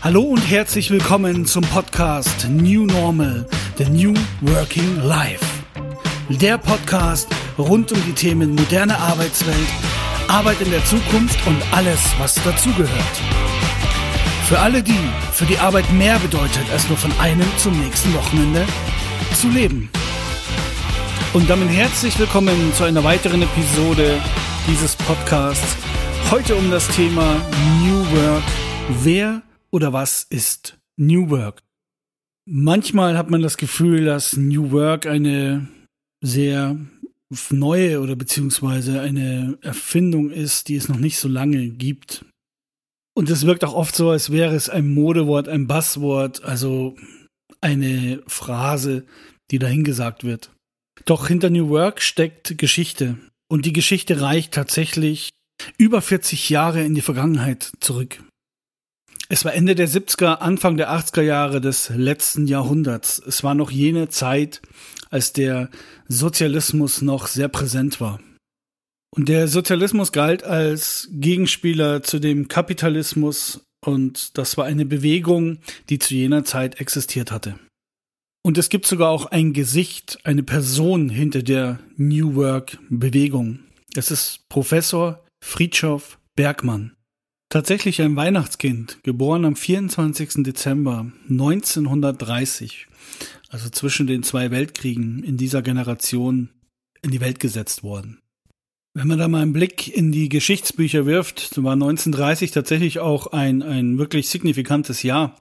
Hallo und herzlich willkommen zum Podcast New Normal, The New Working Life. Der Podcast rund um die Themen moderne Arbeitswelt, Arbeit in der Zukunft und alles, was dazugehört. Für alle die, für die Arbeit mehr bedeutet, als nur von einem zum nächsten Wochenende zu leben. Und damit herzlich willkommen zu einer weiteren Episode dieses Podcasts. Heute um das Thema New Work. Wer oder was ist New Work? Manchmal hat man das Gefühl, dass New Work eine sehr neue oder beziehungsweise eine Erfindung ist, die es noch nicht so lange gibt. Und es wirkt auch oft so, als wäre es ein Modewort, ein Buzzword, also eine Phrase, die dahingesagt wird. Doch hinter New Work steckt Geschichte. Und die Geschichte reicht tatsächlich über 40 Jahre in die Vergangenheit zurück. Es war Ende der 70er, Anfang der 80er Jahre des letzten Jahrhunderts. Es war noch jene Zeit, als der Sozialismus noch sehr präsent war. Und der Sozialismus galt als Gegenspieler zu dem Kapitalismus und das war eine Bewegung, die zu jener Zeit existiert hatte. Und es gibt sogar auch ein Gesicht, eine Person hinter der New Work Bewegung. Es ist Professor Friedhof Bergmann. Tatsächlich ein Weihnachtskind, geboren am 24. Dezember 1930, also zwischen den zwei Weltkriegen in dieser Generation in die Welt gesetzt worden. Wenn man da mal einen Blick in die Geschichtsbücher wirft, so war 1930 tatsächlich auch ein, ein wirklich signifikantes Jahr.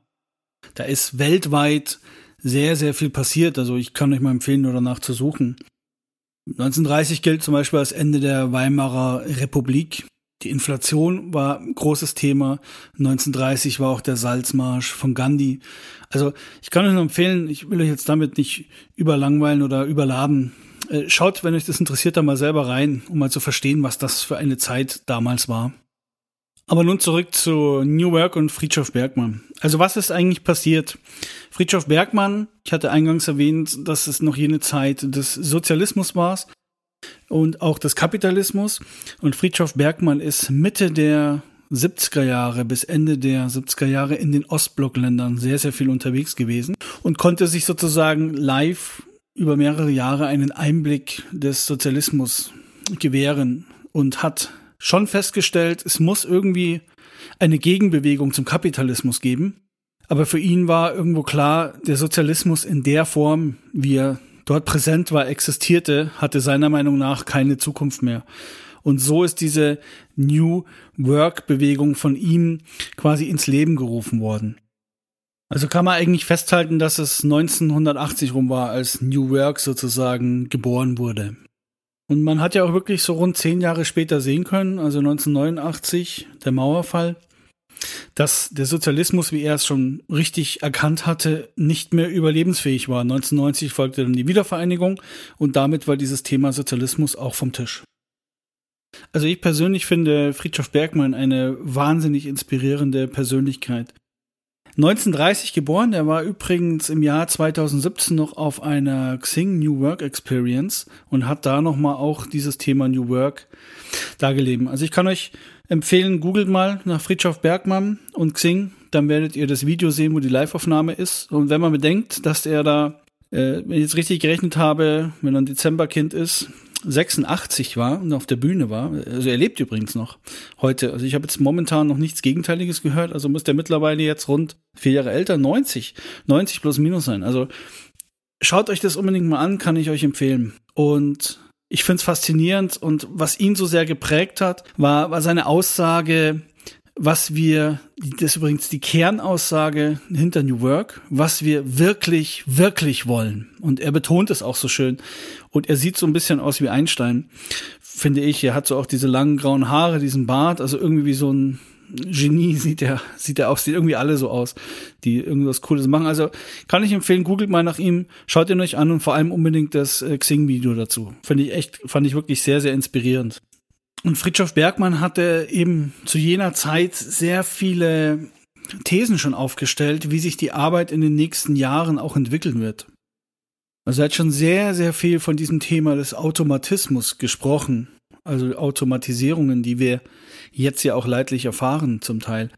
Da ist weltweit sehr, sehr viel passiert. Also ich kann euch mal empfehlen, nur danach zu suchen. 1930 gilt zum Beispiel als Ende der Weimarer Republik. Die Inflation war ein großes Thema. 1930 war auch der Salzmarsch von Gandhi. Also ich kann euch nur empfehlen, ich will euch jetzt damit nicht überlangweilen oder überladen. Äh, schaut, wenn euch das interessiert, da mal selber rein, um mal zu verstehen, was das für eine Zeit damals war. Aber nun zurück zu New Work und Friedhof Bergmann. Also was ist eigentlich passiert? Friedhof Bergmann, ich hatte eingangs erwähnt, dass es noch jene Zeit des Sozialismus war und auch des Kapitalismus. Und Friedhof Bergmann ist Mitte der 70er Jahre bis Ende der 70er Jahre in den Ostblockländern sehr, sehr viel unterwegs gewesen und konnte sich sozusagen live über mehrere Jahre einen Einblick des Sozialismus gewähren und hat schon festgestellt, es muss irgendwie eine Gegenbewegung zum Kapitalismus geben. Aber für ihn war irgendwo klar, der Sozialismus in der Form, wie er dort präsent war, existierte, hatte seiner Meinung nach keine Zukunft mehr. Und so ist diese New Work Bewegung von ihm quasi ins Leben gerufen worden. Also kann man eigentlich festhalten, dass es 1980 rum war, als New Work sozusagen geboren wurde. Und man hat ja auch wirklich so rund zehn Jahre später sehen können, also 1989, der Mauerfall, dass der Sozialismus, wie er es schon richtig erkannt hatte, nicht mehr überlebensfähig war. 1990 folgte dann die Wiedervereinigung und damit war dieses Thema Sozialismus auch vom Tisch. Also ich persönlich finde Friedhof Bergmann eine wahnsinnig inspirierende Persönlichkeit. 1930 geboren, er war übrigens im Jahr 2017 noch auf einer Xing New Work Experience und hat da nochmal auch dieses Thema New Work dargelegt. Also ich kann euch empfehlen, googelt mal nach Friedhof Bergmann und Xing, dann werdet ihr das Video sehen, wo die Liveaufnahme ist. Und wenn man bedenkt, dass er da, äh, wenn ich jetzt richtig gerechnet habe, wenn er ein Dezemberkind ist, 86 war und auf der Bühne war. Also er lebt übrigens noch heute. Also ich habe jetzt momentan noch nichts Gegenteiliges gehört. Also muss der mittlerweile jetzt rund vier Jahre älter, 90, 90 plus minus sein. Also schaut euch das unbedingt mal an, kann ich euch empfehlen. Und ich finde es faszinierend und was ihn so sehr geprägt hat, war, war seine Aussage, was wir, das ist übrigens die Kernaussage hinter New Work, was wir wirklich, wirklich wollen. Und er betont es auch so schön. Und er sieht so ein bisschen aus wie Einstein, finde ich. Er hat so auch diese langen grauen Haare, diesen Bart, also irgendwie wie so ein Genie sieht er, sieht er auch, sieht irgendwie alle so aus, die irgendwas Cooles machen. Also kann ich empfehlen, googelt mal nach ihm, schaut ihn euch an und vor allem unbedingt das äh, Xing-Video dazu. Finde ich echt, fand ich wirklich sehr, sehr inspirierend. Und Fritjof Bergmann hatte eben zu jener Zeit sehr viele Thesen schon aufgestellt, wie sich die Arbeit in den nächsten Jahren auch entwickeln wird. Also er hat schon sehr, sehr viel von diesem Thema des Automatismus gesprochen also Automatisierungen, die wir jetzt ja auch leidlich erfahren zum Teil.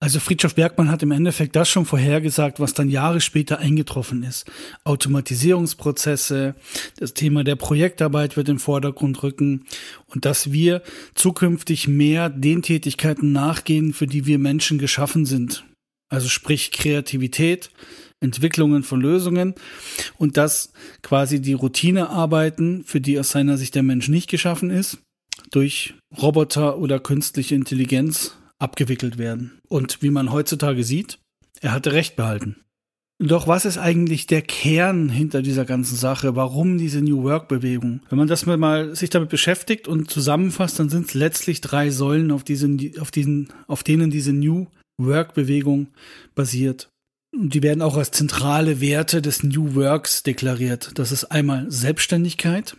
Also Friedrich Bergmann hat im Endeffekt das schon vorhergesagt, was dann Jahre später eingetroffen ist. Automatisierungsprozesse, das Thema der Projektarbeit wird im Vordergrund rücken und dass wir zukünftig mehr den Tätigkeiten nachgehen, für die wir Menschen geschaffen sind. Also sprich Kreativität, Entwicklungen von Lösungen und dass quasi die Routinearbeiten, für die aus seiner Sicht der Mensch nicht geschaffen ist, durch Roboter oder künstliche Intelligenz abgewickelt werden. Und wie man heutzutage sieht, er hatte recht behalten. Doch was ist eigentlich der Kern hinter dieser ganzen Sache? Warum diese New Work Bewegung? Wenn man das mal sich damit beschäftigt und zusammenfasst, dann sind es letztlich drei Säulen, auf diesen, auf diesen, auf denen diese New Work Bewegung basiert. Und die werden auch als zentrale Werte des New Works deklariert. Das ist einmal Selbstständigkeit,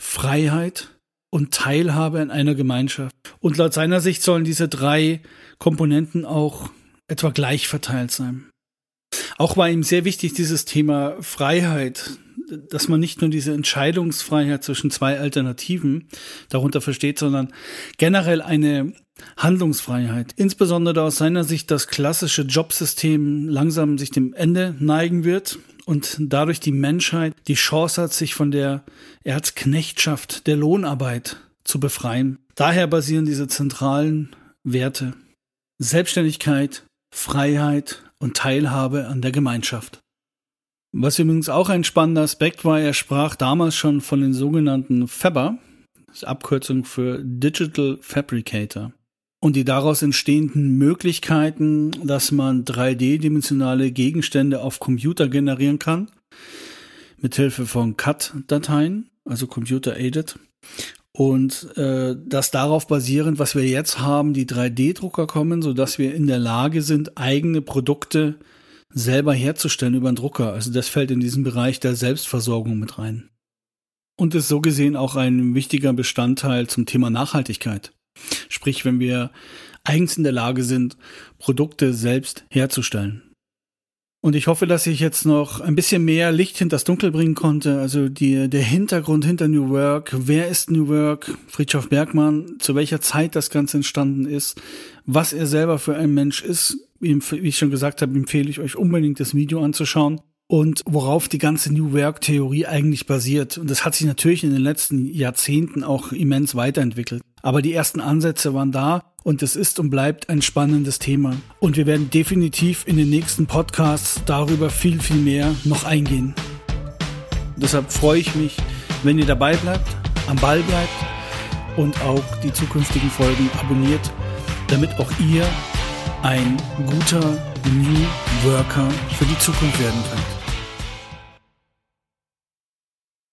Freiheit und Teilhabe in einer Gemeinschaft. Und laut seiner Sicht sollen diese drei Komponenten auch etwa gleich verteilt sein. Auch war ihm sehr wichtig dieses Thema Freiheit, dass man nicht nur diese Entscheidungsfreiheit zwischen zwei Alternativen darunter versteht, sondern generell eine Handlungsfreiheit. Insbesondere aus seiner Sicht das klassische Jobsystem langsam sich dem Ende neigen wird und dadurch die Menschheit die Chance hat, sich von der Erzknechtschaft der Lohnarbeit zu befreien. Daher basieren diese zentralen Werte Selbstständigkeit, Freiheit und Teilhabe an der Gemeinschaft. Was übrigens auch ein spannender Aspekt war, er sprach damals schon von den sogenannten Fabber, Abkürzung für Digital Fabricator und die daraus entstehenden Möglichkeiten, dass man 3D-dimensionale Gegenstände auf Computer generieren kann, mithilfe von CAD-Dateien, also Computer-Aided. Und äh, das darauf basierend, was wir jetzt haben, die 3D-Drucker kommen, sodass wir in der Lage sind, eigene Produkte selber herzustellen über einen Drucker. Also das fällt in diesen Bereich der Selbstversorgung mit rein. Und ist so gesehen auch ein wichtiger Bestandteil zum Thema Nachhaltigkeit. Sprich, wenn wir eigens in der Lage sind, Produkte selbst herzustellen. Und ich hoffe, dass ich jetzt noch ein bisschen mehr Licht hinter das Dunkel bringen konnte. Also die, der Hintergrund hinter New Work. Wer ist New Work? Friedhof Bergmann. Zu welcher Zeit das Ganze entstanden ist. Was er selber für ein Mensch ist. Wie ich schon gesagt habe, empfehle ich euch unbedingt das Video anzuschauen und worauf die ganze New Work-Theorie eigentlich basiert. Und das hat sich natürlich in den letzten Jahrzehnten auch immens weiterentwickelt. Aber die ersten Ansätze waren da und es ist und bleibt ein spannendes Thema. Und wir werden definitiv in den nächsten Podcasts darüber viel, viel mehr noch eingehen. Deshalb freue ich mich, wenn ihr dabei bleibt, am Ball bleibt und auch die zukünftigen Folgen abonniert, damit auch ihr ein guter New Worker für die Zukunft werden könnt.